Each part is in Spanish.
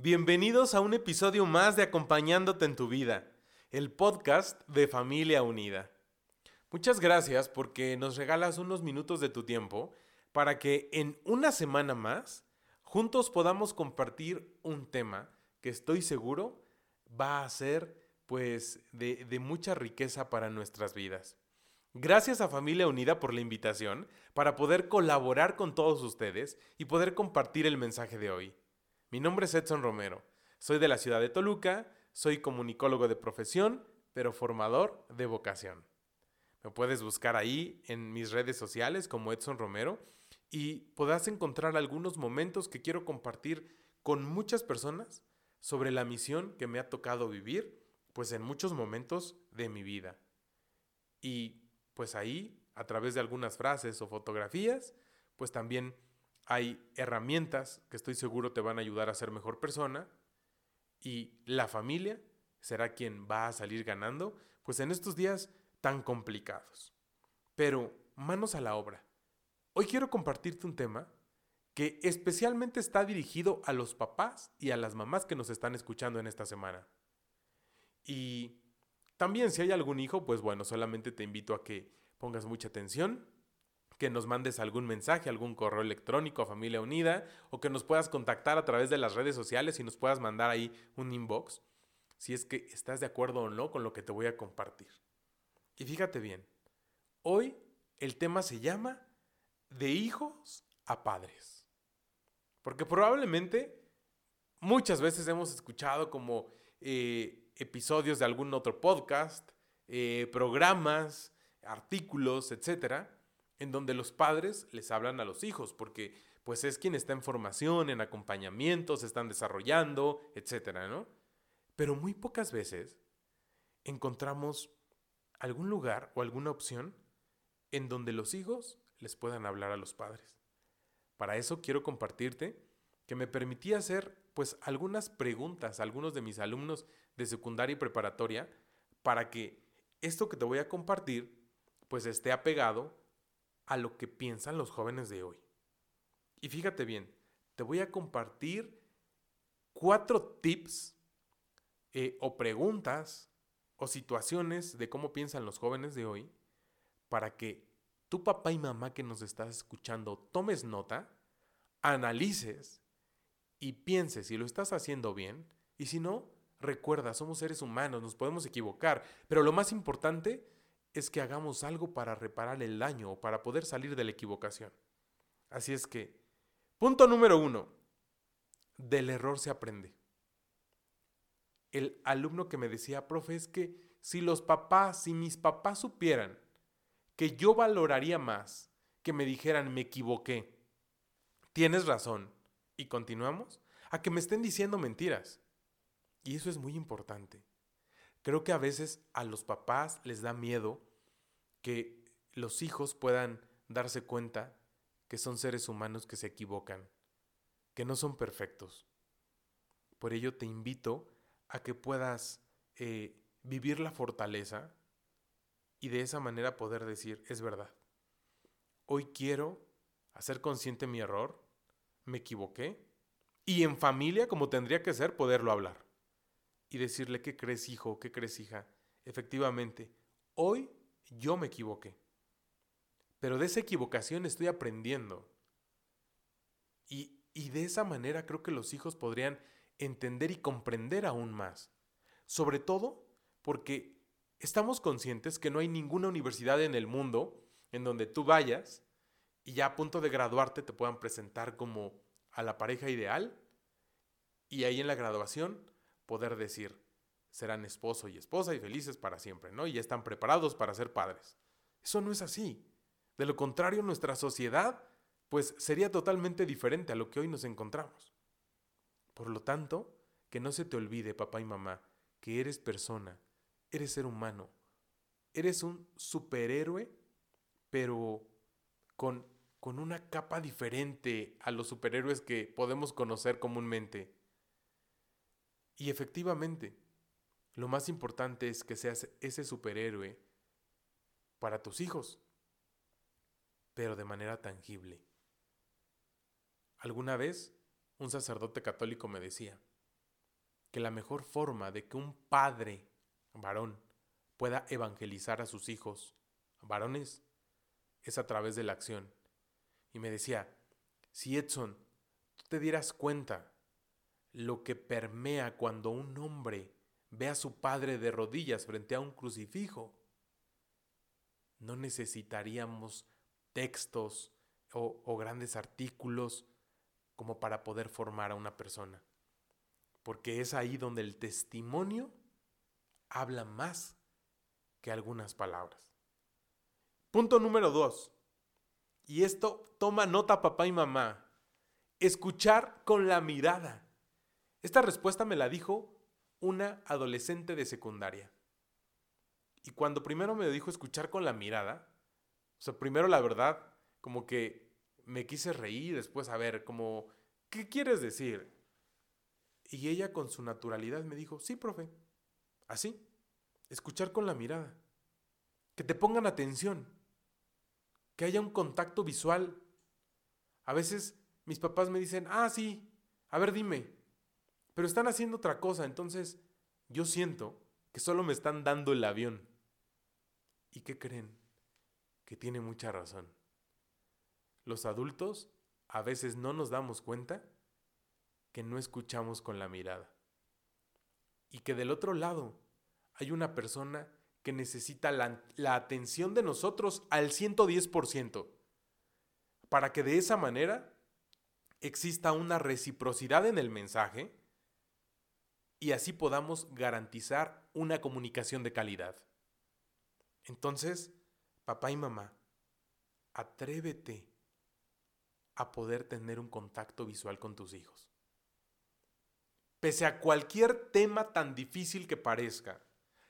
Bienvenidos a un episodio más de Acompañándote en tu vida, el podcast de Familia Unida. Muchas gracias porque nos regalas unos minutos de tu tiempo para que en una semana más juntos podamos compartir un tema que estoy seguro va a ser pues de, de, mucha riqueza para nuestras vidas. Gracias a Familia Unida por la invitación para poder colaborar con todos ustedes y poder compartir el mensaje de hoy. Mi nombre es Edson Romero. Soy de la ciudad de Toluca, soy comunicólogo de profesión, pero formador de vocación. Me puedes buscar ahí en mis redes sociales como Edson Romero y podrás encontrar algunos momentos que quiero compartir con muchas personas sobre la misión que me ha tocado vivir, pues en muchos momentos de mi vida. Y pues ahí, a través de algunas frases o fotografías, pues también hay herramientas que estoy seguro te van a ayudar a ser mejor persona y la familia será quien va a salir ganando, pues en estos días tan complicados. Pero manos a la obra. Hoy quiero compartirte un tema que especialmente está dirigido a los papás y a las mamás que nos están escuchando en esta semana. Y también si hay algún hijo, pues bueno, solamente te invito a que pongas mucha atención que nos mandes algún mensaje, algún correo electrónico a Familia Unida o que nos puedas contactar a través de las redes sociales y nos puedas mandar ahí un inbox si es que estás de acuerdo o no con lo que te voy a compartir. Y fíjate bien, hoy el tema se llama de hijos a padres. Porque probablemente muchas veces hemos escuchado como eh, episodios de algún otro podcast, eh, programas, artículos, etcétera, en donde los padres les hablan a los hijos, porque pues es quien está en formación, en acompañamiento, se están desarrollando, etcétera, ¿no? Pero muy pocas veces encontramos algún lugar o alguna opción en donde los hijos les puedan hablar a los padres. Para eso quiero compartirte que me permití hacer pues algunas preguntas a algunos de mis alumnos de secundaria y preparatoria para que esto que te voy a compartir pues esté apegado a lo que piensan los jóvenes de hoy. Y fíjate bien, te voy a compartir cuatro tips eh, o preguntas o situaciones de cómo piensan los jóvenes de hoy para que tu papá y mamá que nos estás escuchando tomes nota, analices y pienses si lo estás haciendo bien y si no, recuerda, somos seres humanos, nos podemos equivocar, pero lo más importante es que hagamos algo para reparar el daño o para poder salir de la equivocación. Así es que, punto número uno, del error se aprende. El alumno que me decía, profe, es que si los papás, si mis papás supieran que yo valoraría más que me dijeran me equivoqué, tienes razón, y continuamos, a que me estén diciendo mentiras. Y eso es muy importante. Creo que a veces a los papás les da miedo que los hijos puedan darse cuenta que son seres humanos que se equivocan, que no son perfectos. Por ello te invito a que puedas eh, vivir la fortaleza y de esa manera poder decir, es verdad, hoy quiero hacer consciente mi error, me equivoqué, y en familia, como tendría que ser, poderlo hablar. Y decirle, ¿qué crees hijo? ¿Qué crees hija? Efectivamente, hoy yo me equivoqué. Pero de esa equivocación estoy aprendiendo. Y, y, de esa manera creo que los hijos podrían entender y comprender aún más. Sobre todo porque estamos conscientes que no hay ninguna universidad en el mundo en donde tú vayas y ya a punto de graduarte te puedan presentar como a la pareja ideal y ahí en la graduación poder decir, serán esposo y esposa y felices para siempre, ¿no? Y ya están preparados para ser padres. Eso no es así. De lo contrario, nuestra sociedad, pues sería totalmente diferente a lo que hoy nos encontramos. Por lo tanto, que no se te olvide, papá y mamá, que eres persona, eres ser humano, eres un superhéroe, pero con, con una capa diferente a los superhéroes que podemos conocer comúnmente. Y efectivamente, lo más importante es que seas ese superhéroe para tus hijos, pero de manera tangible. Alguna vez un sacerdote católico me decía que la mejor forma de que un padre varón pueda evangelizar a sus hijos varones es a través de la acción. Y me decía, si Edson, tú te dieras cuenta lo que permea cuando un hombre ve a su padre de rodillas frente a un crucifijo, no necesitaríamos textos o, grandes artículos como para poder formar a una persona. Porque es ahí donde el testimonio habla más que algunas palabras. Punto número dos. Y esto toma nota papá y mamá. Escuchar con la mirada. Esta respuesta me la dijo una adolescente de secundaria. Y cuando primero me dijo escuchar con la mirada, o sea, primero la verdad, como que me quise reír, después a ver, como, ¿qué quieres decir? Y ella con su naturalidad me dijo, sí, profe, así, escuchar con la mirada, que te pongan atención, que haya un contacto visual. A veces mis papás me dicen, ah, sí, a ver, dime, pero están haciendo otra cosa, entonces yo siento que solo me están dando el avión. ¿Y qué creen? Que tiene mucha razón. Los adultos a veces no nos damos cuenta que no escuchamos con la mirada. Y que del otro lado hay una persona que necesita la, la atención de nosotros al 110%, para que de esa manera exista una reciprocidad en el mensaje y así podamos garantizar una comunicación de calidad. Entonces, papá y mamá, atrévete a poder tener un contacto visual con tus hijos. Pese a cualquier tema tan difícil que parezca,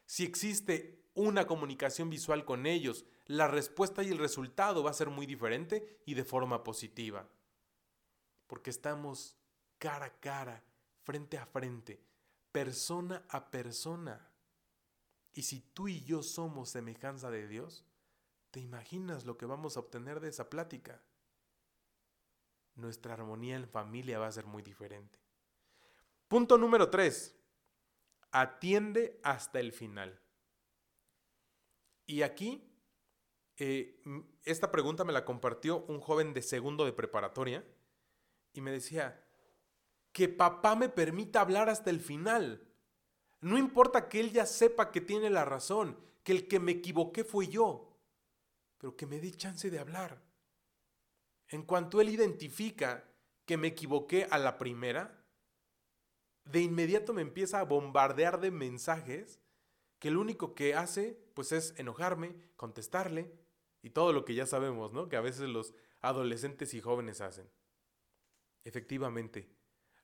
si existe una comunicación visual con ellos, la respuesta y el resultado va a ser muy diferente y de forma positiva. Porque estamos cara a cara, frente a frente, persona a persona. Y si tú y yo somos semejanza de Dios, ¿te imaginas lo que vamos a obtener de esa plática? Nuestra armonía en familia va a ser muy diferente. Punto número 3. Atiende hasta el final. Y aquí, eh, esta pregunta me la compartió un joven de segundo de preparatoria y me decía, que papá me permita hablar hasta el final. No importa que él ya sepa que tiene la razón, que el que me equivoqué fue yo, pero que me dé chance de hablar. En cuanto él identifica que me equivoqué a la primera, de inmediato me empieza a bombardear de mensajes que lo único que hace pues es enojarme, contestarle y todo lo que ya sabemos, ¿no? Que a veces los adolescentes y jóvenes hacen. Efectivamente,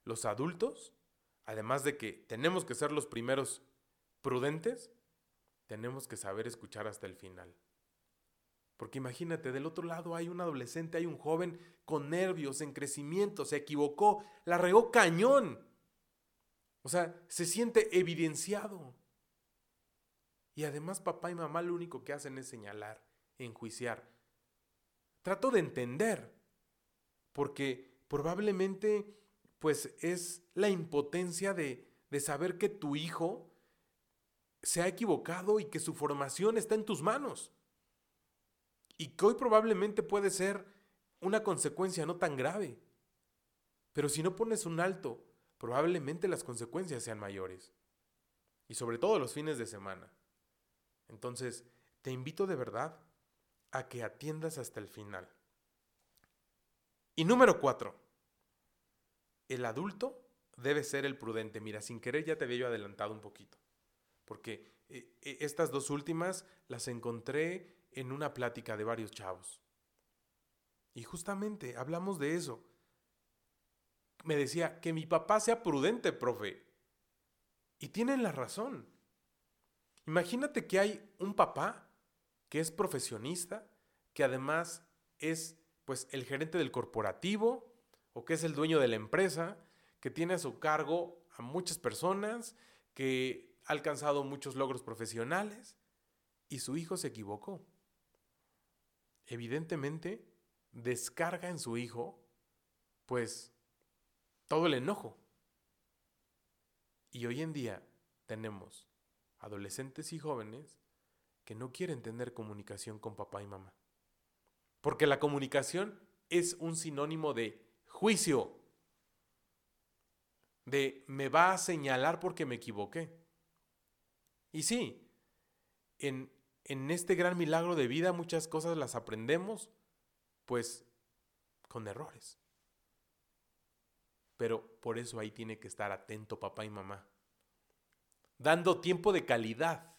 los adultos, además de que tenemos que ser los primeros prudentes, tenemos que saber escuchar hasta el final. Porque imagínate, del otro lado hay un adolescente, hay un joven con nervios, en crecimiento, se equivocó, la regó cañón. O sea, se siente evidenciado. Y además papá y mamá lo único que hacen es señalar, enjuiciar. Trato de entender, porque probablemente pues es la impotencia de, de saber que tu hijo se ha equivocado y que su formación está en tus manos. Y que hoy probablemente puede ser una consecuencia no tan grave. Pero si no pones un alto, probablemente las consecuencias sean mayores. Y sobre todo los fines de semana. Entonces, te invito de verdad a que atiendas hasta el final. Y número cuatro, el adulto debe ser el prudente. Mira, sin querer ya te había yo adelantado un poquito, porque eh, eh, estas dos últimas las encontré en una plática de varios chavos. Y justamente hablamos de eso. Me decía, que mi papá sea prudente, profe. Y tienen la razón. Imagínate que hay un papá que es profesionista, que además es pues el gerente del corporativo o que es el dueño de la empresa, que tiene a su cargo a muchas personas, que ha alcanzado muchos logros profesionales y su hijo se equivocó. Evidentemente, descarga en su hijo, pues, todo el enojo. Y hoy en día tenemos adolescentes y jóvenes que no quieren tener comunicación con papá y mamá. Porque la comunicación es un sinónimo de juicio, de me va a señalar porque me equivoqué. Y sí, en, en este gran milagro de vida muchas cosas las aprendemos, pues, con errores. Pero por eso ahí tiene que estar atento papá y mamá, dando tiempo de calidad.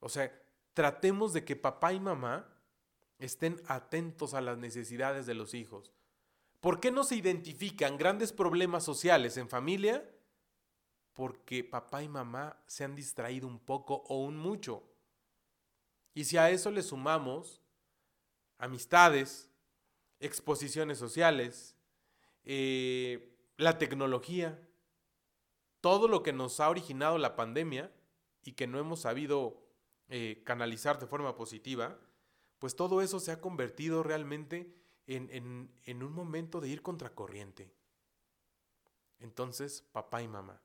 O sea, tratemos de que papá y mamá estén atentos a las necesidades de los hijos. ¿Por qué no se identifican grandes problemas sociales en familia? porque papá y mamá se han distraído un poco o un mucho. Y si a eso le sumamos amistades, exposiciones sociales, eh, la tecnología, todo lo que nos ha originado la pandemia y que no hemos sabido eh, canalizar de forma positiva, pues todo eso se ha convertido realmente en, en un momento de ir contracorriente. Entonces, papá y mamá,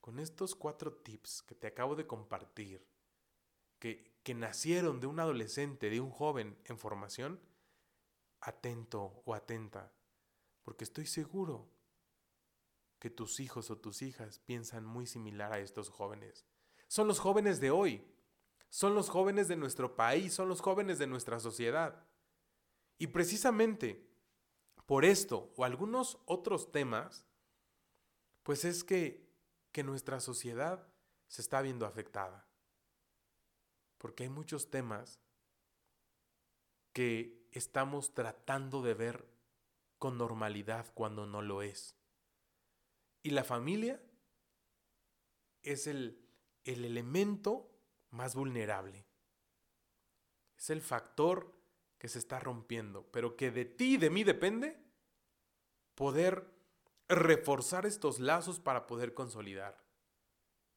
con estos cuatro tips que te acabo de compartir, que, que nacieron de un adolescente, de un joven en formación, atento o atenta, porque estoy seguro que tus hijos o tus hijas piensan muy similar a estos jóvenes. Son los jóvenes de hoy, son los jóvenes de nuestro país, son los jóvenes de nuestra sociedad. Y precisamente por esto o algunos otros temas, pues es que que nuestra sociedad se está viendo afectada. Porque hay muchos temas que estamos tratando de ver con normalidad cuando no lo es. Y la familia es el, el elemento más vulnerable. Es el factor que se está rompiendo, pero que de ti y de mí depende poder reforzar estos lazos para poder consolidar.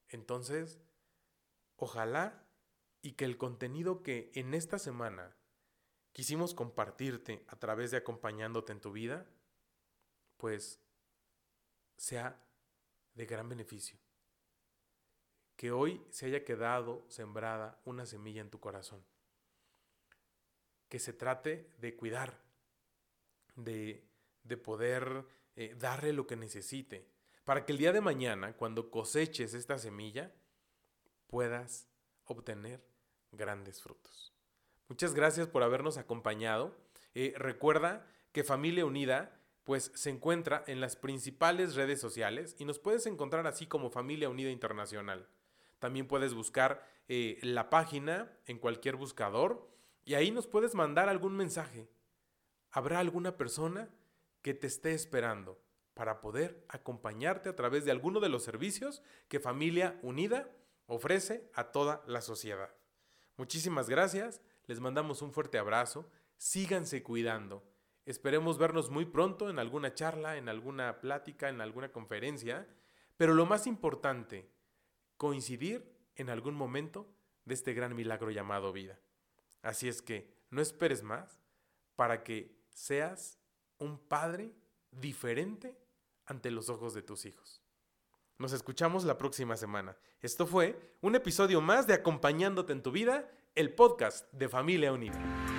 Entonces, ojalá y que el contenido que en esta semana quisimos compartirte a través de acompañándote en tu vida, pues sea de gran beneficio. Que hoy se haya quedado sembrada una semilla en tu corazón. Que se trate de cuidar, de, de poder eh, darle lo que necesite, para que el día de mañana, cuando coseches esta semilla, puedas obtener grandes frutos. Muchas gracias por habernos acompañado. Eh, recuerda que Familia Unida pues se encuentra en las principales redes sociales y nos puedes encontrar así como Familia Unida Internacional. También puedes buscar eh, la página en cualquier buscador y ahí nos puedes mandar algún mensaje. ¿Habrá alguna persona que te esté esperando para poder acompañarte a través de alguno de los servicios que Familia Unida ofrece a toda la sociedad. Muchísimas gracias, les mandamos un fuerte abrazo, síganse cuidando. Esperemos vernos muy pronto en alguna charla, en alguna plática, en alguna conferencia, pero lo más importante, coincidir en algún momento de este gran milagro llamado vida. Así es que no esperes más para que seas un padre diferente ante los ojos de tus hijos. Nos escuchamos la próxima semana. Esto fue un episodio más de Acompañándote en tu vida, el podcast de Familia Unida.